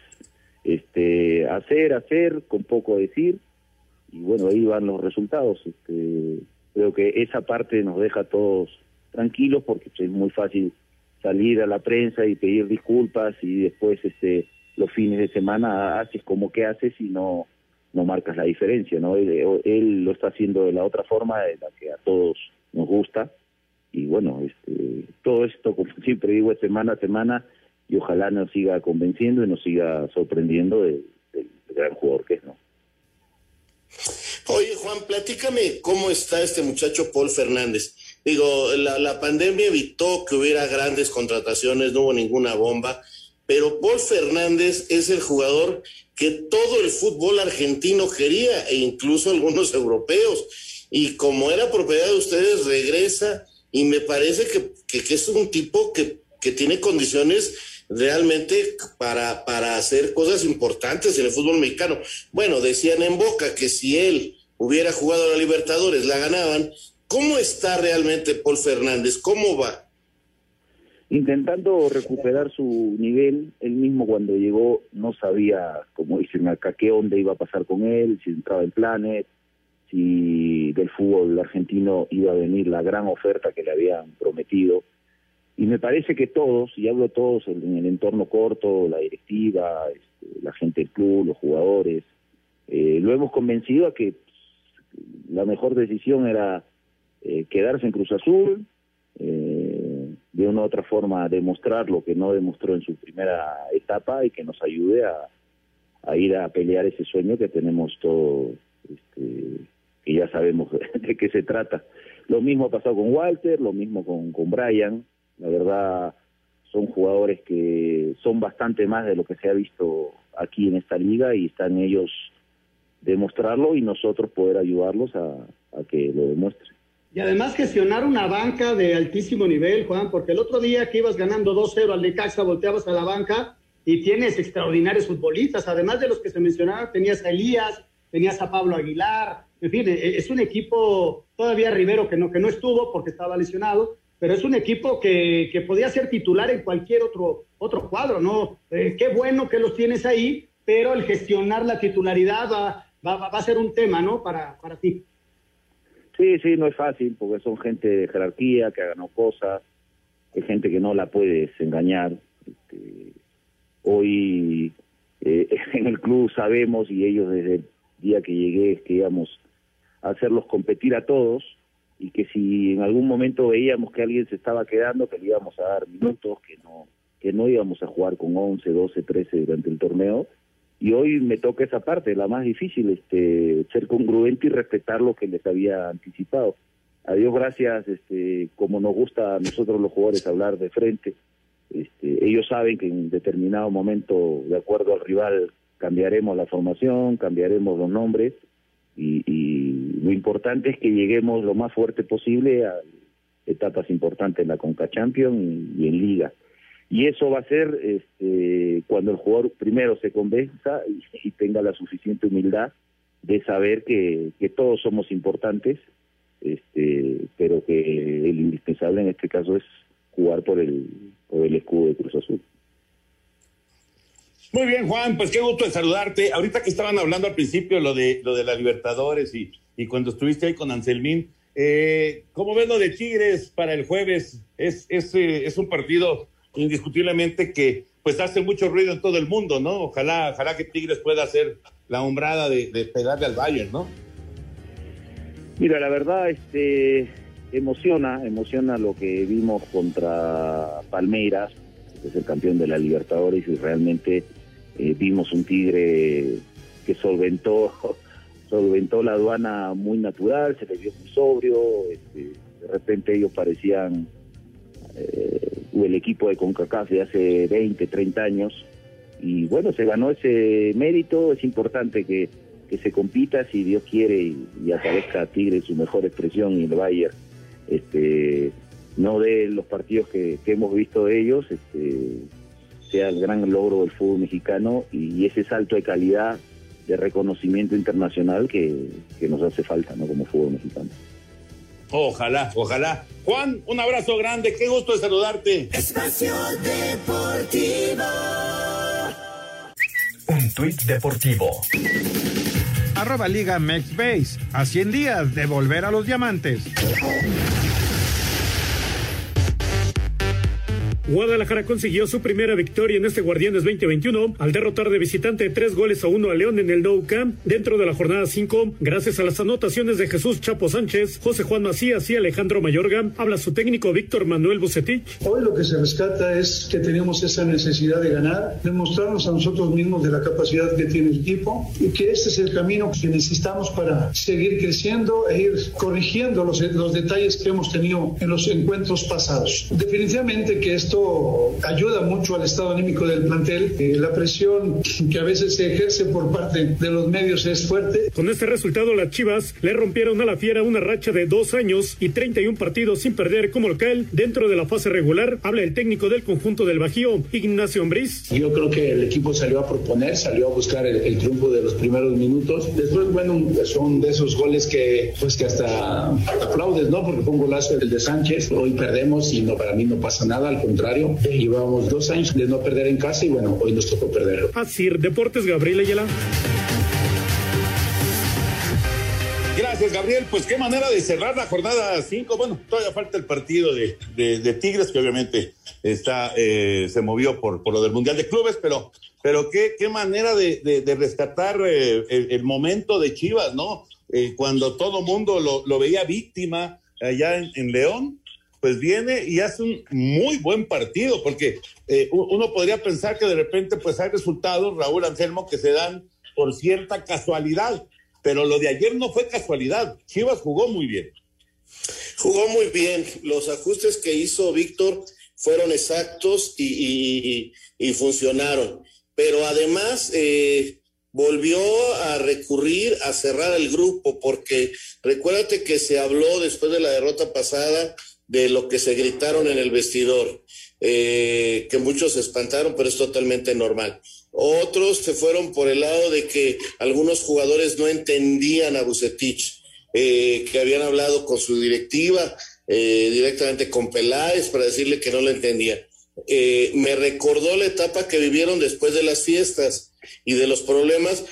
este hacer, hacer, con poco decir, y bueno, ahí van los resultados. Este, creo que esa parte nos deja todos tranquilos porque es muy fácil salir a la prensa y pedir disculpas y después este los fines de semana haces como que haces y no no marcas la diferencia, ¿no? Él, lo está haciendo de la otra forma, de la que a todos nos gusta. Y bueno, este, todo esto, como [laughs] siempre digo, es semana a semana y ojalá nos siga convenciendo y nos siga sorprendiendo del, gran jugador que es, ¿no? Oye, Juan, platícame cómo está este muchacho Paul Fernández. Digo, la, la pandemia evitó que hubiera grandes contrataciones, no hubo ninguna bomba, pero Paul Fernández es el jugador que todo el fútbol argentino quería e incluso algunos [laughs] europeos. Y como era propiedad de ustedes, regresa y me parece que, que, es un tipo que, que tiene condiciones realmente para, para hacer cosas importantes en el fútbol mexicano. Bueno, decían en Boca que si él hubiera jugado a la Libertadores, la ganaban. ¿Cómo está realmente Paul Fernández? ¿Cómo va? Intentando recuperar su nivel, él mismo cuando llegó no sabía, como dicen acá, qué onda iba a pasar con él, si entraba en planes, si del fútbol argentino iba a venir la gran oferta que le habían prometido y me parece que todos, y hablo todos en el entorno corto, la directiva, este, la gente del club, los jugadores, eh, lo hemos convencido a que la mejor decisión era eh, quedarse en Cruz Azul, eh, de una u otra forma demostrar lo que no demostró en su primera etapa y que nos ayude a, ir a pelear ese sueño que tenemos todos, este, que ya sabemos [laughs] de qué se trata. Lo mismo ha pasado con Walter, lo mismo con, con Brian, la verdad, son jugadores que son bastante más de lo que se ha visto aquí en esta liga y están ellos demostrarlo y nosotros poder ayudarlos a, que lo demuestren. Y además gestionar una banca de altísimo nivel, Juan, porque el otro día que ibas ganando 2-0 al Necaxa, volteabas a la banca y tienes extraordinarios futbolistas, además de los que se mencionaban, tenías a Elías, tenías a Pablo Aguilar, en fin, e, es un equipo todavía Rivero que no, que no estuvo porque estaba lesionado, pero es un equipo que, que podía ser titular en cualquier otro, otro cuadro, ¿no? Eh, qué bueno que los tienes ahí, pero el gestionar la titularidad va, va, a ser un tema, ¿no? Para, para ti. Sí, sí, no es fácil, porque son gente de jerarquía, que ha cosas, es gente que no la puedes engañar. Este, hoy eh, [laughs] en el club sabemos, y ellos desde el día que llegué, que íbamos a hacerlos competir a todos, y que si en algún momento veíamos que alguien se estaba quedando, que le íbamos a dar minutos, que no que no íbamos a jugar con 11, 12, 13 durante el torneo. Y hoy me toca esa parte, la más difícil, este, ser congruente y respetar lo que les había anticipado. A Dios gracias, este, como nos gusta a nosotros los jugadores hablar de frente, este, ellos saben que en determinado momento, de acuerdo al rival, cambiaremos la formación, cambiaremos los nombres, y, lo importante es que lleguemos lo más fuerte posible a etapas importantes en la Conca Champions y, en Liga. Y eso va a ser este, cuando el jugador primero se convenza y, tenga la suficiente humildad de saber que, todos somos importantes, este, pero que el indispensable en este caso es jugar por el, por el escudo de Cruz Azul. Muy bien, Juan, pues qué gusto de saludarte. Ahorita que estaban hablando al principio lo de lo de la Libertadores y, y cuando estuviste ahí con Anselmín, eh, ¿cómo ven lo de Tigres para el jueves? Es, es, eh, es un partido indiscutiblemente que pues hace mucho ruido en todo el mundo, ¿no? Ojalá, ojalá que Tigres pueda hacer la hombrada de, de pegarle al Bayern, ¿no? Mira, la verdad, este emociona, emociona lo que vimos contra Palmeiras, que es el campeón de la Libertadores, y realmente Eh, vimos un Tigre que solventó [laughs] solventó la aduana muy natural, se le vio muy sobrio, este, de repente ellos parecían eh, el equipo de CONCACAF de hace 20, 30 años, y bueno, se ganó ese mérito, es importante que, que se compita si Dios quiere y, aparezca Tigre en su mejor expresión y el Bayern este, no de los partidos que, hemos visto de ellos, este, sea el gran logro del fútbol mexicano y ese salto de calidad de reconocimiento internacional que, nos hace falta, ¿no? Como fútbol mexicano. Ojalá, ojalá. Juan, un abrazo grande, qué gusto de saludarte. Espacio Deportivo. Un tuit deportivo. Arroba Liga Mex Base. A 100 días de volver a los diamantes. Guadalajara consiguió su primera victoria en este Guardianes 2021 al derrotar de visitante tres goles a uno a León en el Nou Camp dentro de la jornada 5, gracias a las anotaciones de Jesús Chapo Sánchez, José Juan Macías y Alejandro Mayorga. Habla su técnico Víctor Manuel Bucetich. Hoy lo que se rescata es que tenemos esa necesidad de ganar, demostrarnos a nosotros mismos de la capacidad que tiene el equipo y que este es el camino que necesitamos para seguir creciendo e ir corrigiendo los, los detalles que hemos tenido en los encuentros pasados. Definitivamente que esto ayuda mucho al estado anímico del plantel. Eh, la presión que a veces se ejerce por parte de los medios es fuerte. Con este resultado, las Chivas le rompieron a la Fiera una racha de dos años y 31 partidos sin perder como local dentro de la fase regular. Habla el técnico del conjunto del Bajío, Ignacio Ambriz. Yo creo que el equipo salió a proponer, salió a buscar el, triunfo de los primeros minutos. Después, bueno, son de esos goles que, pues que hasta aplaudes, ¿no? Porque fue un golazo el de Sánchez. Hoy perdemos y no, para mí no pasa nada, al contrario Llevábamos dos años de no perder en casa y bueno, hoy nos tocó perderlo. Así, Deportes Gabriel Ayala. Gracias, Gabriel. Pues qué manera de cerrar la jornada 5. Bueno, todavía falta el partido de, de, Tigres, que obviamente está, eh, se movió por, por lo del Mundial de Clubes, pero, pero qué, qué manera de, de rescatar eh, el, momento de Chivas, ¿no? Eh, cuando todo mundo lo, lo, veía víctima allá en, en León, pues viene y hace un muy buen partido, porque eh, uno podría pensar que de repente pues hay resultados, Raúl Anselmo, que se dan por cierta casualidad, pero lo de ayer no fue casualidad, Chivas jugó muy bien. Jugó muy bien, los ajustes que hizo Víctor fueron exactos y, funcionaron, pero además... Eh, volvió a recurrir a cerrar el grupo, porque recuérdate que se habló después de la derrota pasada de lo que se gritaron en el vestidor, eh, que muchos se espantaron, pero es totalmente normal. Otros se fueron por el lado de que algunos jugadores no entendían a Bucetich, eh, que habían hablado con su directiva, eh, directamente con Peláez, para decirle que no lo entendían. me recordó la etapa que vivieron después de las fiestas y de los problemas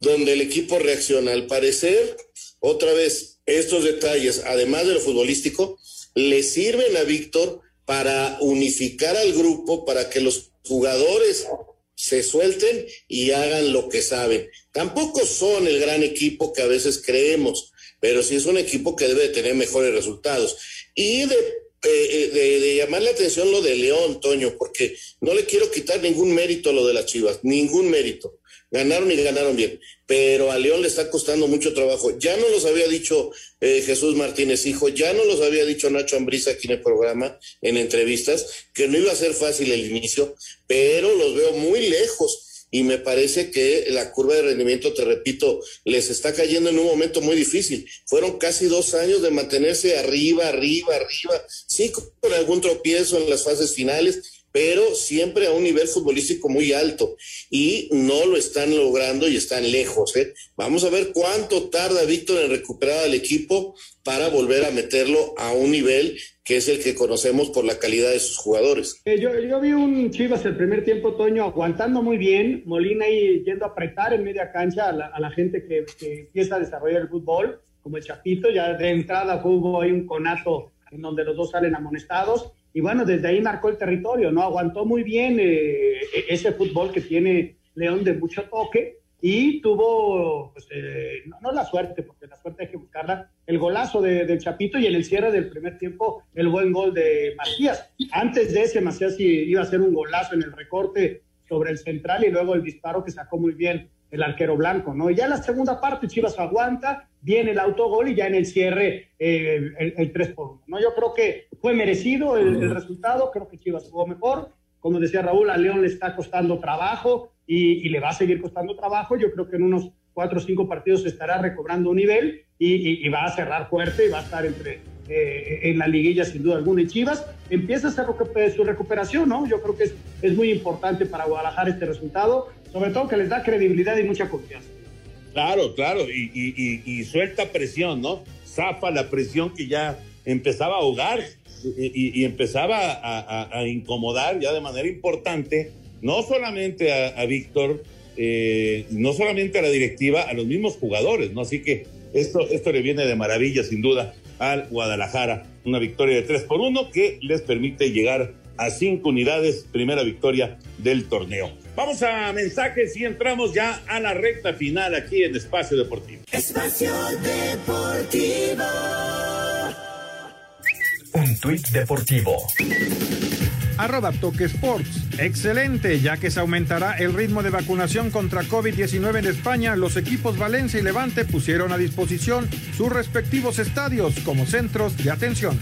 donde el equipo reacciona. Al parecer, otra vez, estos detalles, además de lo futbolístico, le sirven a Víctor para unificar al grupo, para que los jugadores se suelten y hagan lo que saben. Tampoco son el gran equipo que a veces creemos, pero sí es un equipo que debe tener mejores resultados. Y de, eh, de, llamar la atención lo de León, Toño, porque no le quiero quitar ningún mérito a lo de las Chivas, ningún mérito. Ganaron y ganaron bien, pero a León le está costando mucho trabajo. Ya no los había dicho eh, Jesús Martínez Hijo, ya no los había dicho Nacho Ambrisa aquí en el programa, en entrevistas, que no iba a ser fácil el inicio, pero los veo muy lejos y me parece que la curva de rendimiento, te repito, les está cayendo en un momento muy difícil. Fueron casi dos años de mantenerse arriba, arriba, arriba, sí, con algún tropiezo en las fases finales, pero siempre a un nivel futbolístico muy alto y no lo están logrando y están lejos. ¿eh? Vamos a ver cuánto tarda Víctor en recuperar al equipo para volver a meterlo a un nivel que es el que conocemos por la calidad de sus jugadores. Eh, yo, yo, vi un Chivas el primer tiempo, Toño, aguantando muy bien, Molina ahí yendo a apretar en media cancha a la, a la gente que, que, empieza a desarrollar el fútbol, como el Chapito, ya de entrada hubo ahí un conato en donde los dos salen amonestados y bueno, desde ahí marcó el territorio, ¿no? Aguantó muy bien eh, e-, ese fútbol que tiene León de mucho toque y tuvo, pues, eh, no, la suerte, porque la suerte hay que buscarla, el golazo de, del Chapito y en el cierre del primer tiempo el buen gol de Macías. Antes de ese, Macías iba a hacer un golazo en el recorte sobre el central y luego el disparo que sacó muy bien el arquero blanco, ¿no? Y ya en la segunda parte Chivas aguanta, viene el autogol y ya en el cierre eh, el, 3 por 1, ¿no? Yo creo que fue merecido el, resultado, creo que Chivas jugó mejor, como decía Raúl, a León le está costando trabajo y, le va a seguir costando trabajo, yo creo que en unos cuatro o cinco partidos estará recobrando un nivel y, va a cerrar fuerte y va a estar entre, eh, en la liguilla sin duda alguna. Y Chivas empieza a hacer su recuperación, ¿no? Yo creo que es, es muy importante para Guadalajara este resultado sobre todo que les da credibilidad y mucha confianza. Claro, claro, y, suelta presión, ¿no? Zafa la presión que ya empezaba a ahogar y, empezaba a, incomodar ya de manera importante, no solamente a, Víctor, eh, no solamente a la directiva, a los mismos jugadores, ¿no? Así que esto, esto le viene de maravilla, sin duda, al Guadalajara. Una victoria de 3 por 1 que les permite llegar a cinco unidades, primera victoria del torneo. Vamos a mensajes y entramos ya a la recta final aquí en Espacio Deportivo. Espacio Deportivo. Un tuit deportivo. Arroba Toque Sports. Excelente, ya que se aumentará el ritmo de vacunación contra COVID-19 en España, los equipos Valencia y Levante pusieron a disposición sus respectivos estadios como centros de atención.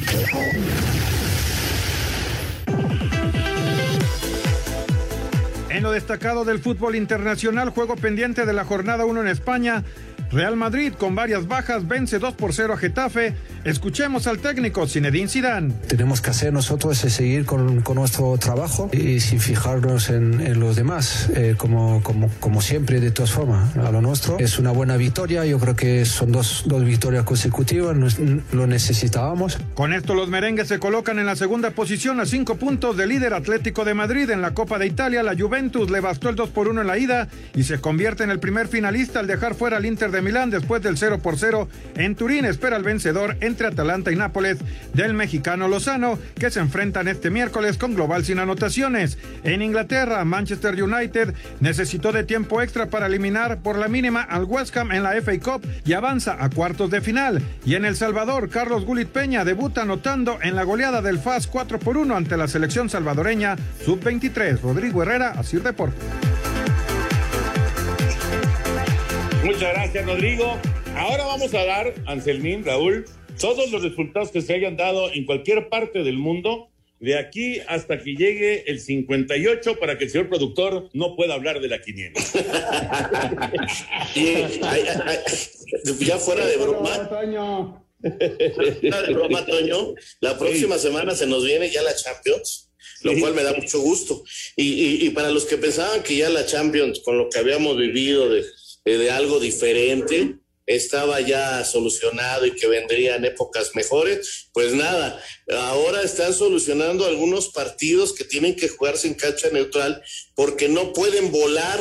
En lo destacado del fútbol internacional, juego pendiente de la jornada 1 en España, Real Madrid con varias bajas vence 2 por 0 a Getafe. Escuchemos al técnico Zinedine Zidane. Tenemos que hacer nosotros es seguir con, con nuestro trabajo y sin fijarnos en, en los demás, eh, como, como, como siempre de todas formas. A lo nuestro es una buena victoria, yo creo que son dos, dos victorias consecutivas, lo necesitábamos. Con esto los merengues se colocan en la segunda posición a cinco puntos del líder Atlético de Madrid en la Copa de Italia. La Juventus le bastó el 2 por 1 en la ida y se convierte en el primer finalista al dejar fuera al Inter de Milán después del 0 por 0 en Turín. Espera el vencedor entre Atalanta y Nápoles del mexicano Lozano, que se enfrentan este miércoles con global sin anotaciones. En Inglaterra, Manchester United necesitó de tiempo extra para eliminar por la mínima al West Ham en la FA Cup y avanza a cuartos de final. Y en El Salvador, Carlos Gulit Peña debuta anotando en la goleada del FAS 4 por 1 ante la selección salvadoreña sub-23. Rodrigo Herrera, Asir Deportes. Muchas gracias, Rodrigo. Ahora vamos a dar, Anselmín, Raúl, todos los resultados que se hayan dado en cualquier parte del mundo, de aquí hasta que llegue el 58 para que el señor productor no pueda hablar de la quiniela. [laughs] ya fuera de broma. Fuera de broma, Toño. La próxima semana se nos viene ya la Champions lo cual me da mucho gusto. Y, y, para los que pensaban que ya la Champions, con lo que habíamos vivido de de algo diferente, estaba ya solucionado y que vendrían épocas mejores, pues nada, ahora están solucionando algunos partidos que tienen que jugarse en cancha neutral porque no pueden volar.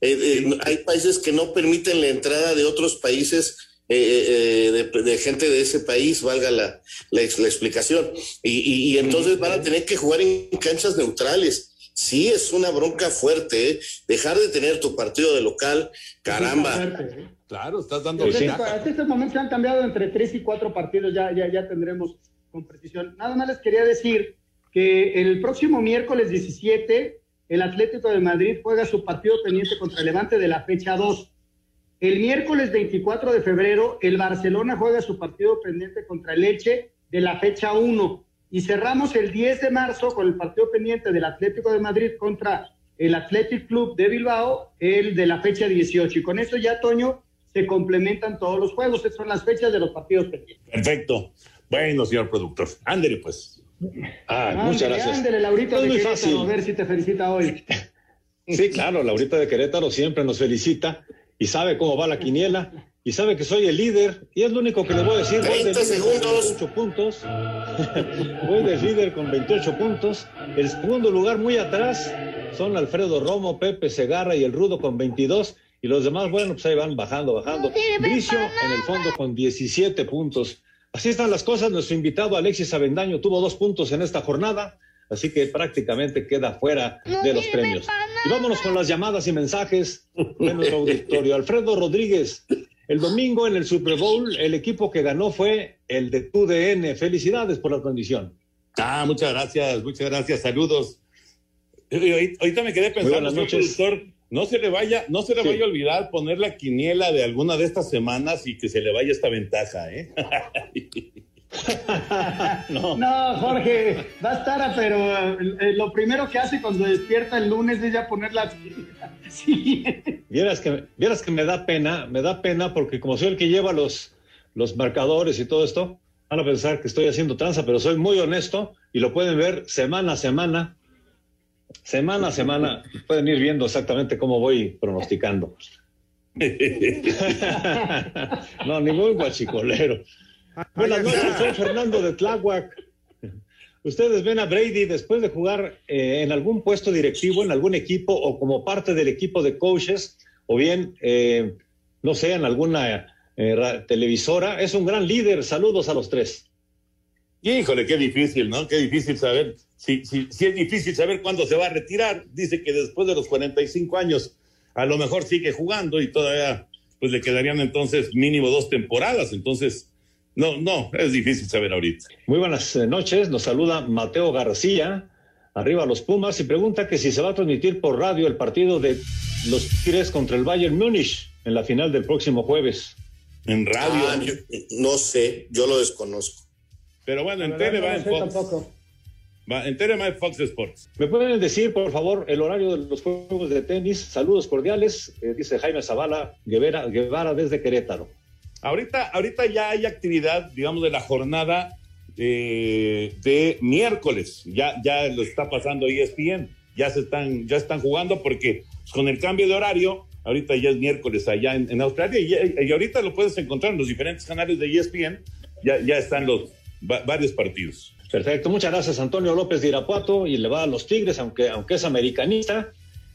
Eh, eh, hay países que no permiten la entrada de otros países de, gente de ese país, valga la, la, explicación. Y, y, entonces van a tener que jugar en canchas neutrales sí es una bronca fuerte, ¿eh? dejar de tener tu partido de local, caramba. ¿eh? Claro, estás dando Hasta este momento se han cambiado entre tres y cuatro partidos, ya, ya, ya tendremos con precisión. Nada más les quería decir que el próximo miércoles 17, el Atlético de Madrid juega su partido pendiente contra el Levante de la fecha 2. El miércoles 24 de febrero, el Barcelona juega su partido pendiente contra el Leche de la fecha 1 y cerramos el 10 de marzo con el partido pendiente del Atlético de Madrid contra el Athletic Club de Bilbao, el de la fecha 18. Y con eso ya, Toño, se complementan todos los juegos. Estas son las fechas de los partidos pendientes. Perfecto. Bueno, señor productor. Ándele, pues. Ah, muchas gracias. Ándele, Laurita de Querétaro, a ver si te felicita hoy. Sí, claro, Laurita de Querétaro siempre nos felicita y sabe cómo va la quiniela y sabe que soy el líder y es lo único que le voy a decir. Voy de segundos. 28 puntos. voy de líder con 28 [laughs] puntos. El segundo lugar muy atrás son Alfredo Romo, Pepe Segarra y el Rudo con 22 y los demás, bueno, pues ahí van bajando, bajando. Bricio en el fondo con 17 puntos. Así están las cosas. Nuestro invitado Alexis Avendaño tuvo dos puntos en esta jornada así que prácticamente queda fuera de los premios. Y vámonos con las llamadas y mensajes de nuestro auditorio. Alfredo Rodríguez, el domingo en el Super Bowl, el equipo que ganó fue el de TUDN. Felicidades por la condición. Ah, muchas gracias, muchas gracias. Saludos. Ahorita me quedé pensando, señor productor, no se le vaya, no se le vaya a olvidar poner la quiniela de alguna de estas semanas y que se le vaya esta ventaja, ¿eh? [laughs] [laughs] no. no. Jorge, va a estar, pero eh, lo primero que hace cuando despierta el lunes es ya poner la [laughs] sí. Vieras que, vieras que me da pena, me da pena porque como soy el que lleva los, los marcadores y todo esto, van a pensar que estoy haciendo tranza, pero soy muy honesto y lo pueden ver semana a semana. Semana a semana pueden ir viendo exactamente cómo voy pronosticando. [laughs] no, ningún guachicolero. Buenas noches, soy Fernando de Tláhuac. ¿Ustedes ven a Brady después de jugar eh, en algún puesto directivo, en algún equipo o como parte del equipo de coaches o bien, eh, no sé, en alguna eh, televisora? Es un gran líder. Saludos a los tres. Híjole, qué difícil, ¿no? Qué difícil saber. Si, si, si es difícil saber cuándo se va a retirar. Dice que después de los 45 años a lo mejor sigue jugando y todavía pues le quedarían entonces mínimo dos temporadas. Entonces, no, no, es difícil saber ahorita. Muy buenas eh, noches, nos saluda Mateo García, arriba los Pumas, y pregunta que si se va a transmitir por radio el partido de los Tigres contra el Bayern Múnich en la final del próximo jueves. En radio. Ah, no sé, yo lo desconozco. Pero bueno, en tele va en Fox. Va, en tele va en Fox Sports. ¿Me pueden decir, por favor, el horario de los juegos de tenis? Saludos cordiales, eh, dice Jaime Zavala Guevara, Guevara desde Querétaro. Ahorita, ahorita ya hay actividad, digamos, de la jornada eh, de miércoles. Ya, ya lo está pasando ESPN. Ya se están, ya están jugando porque pues, con el cambio de horario, ahorita ya es miércoles allá en, Australia y, ahorita lo puedes encontrar en los diferentes canales de ESPN. Ya, ya están los varios partidos. Perfecto, muchas gracias Antonio López de Irapuato y le va a los Tigres, aunque, aunque es americanista.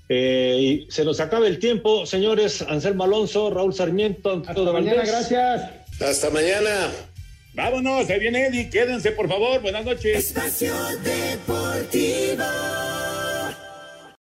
Eh, y se nos acaba el tiempo, señores. Anselmo Alonso, Raúl Sarmiento, Hasta mañana, gracias. Hasta mañana. Vámonos, ahí viene Eddie. Quédense, por favor. Buenas noches. Espacio Deportivo.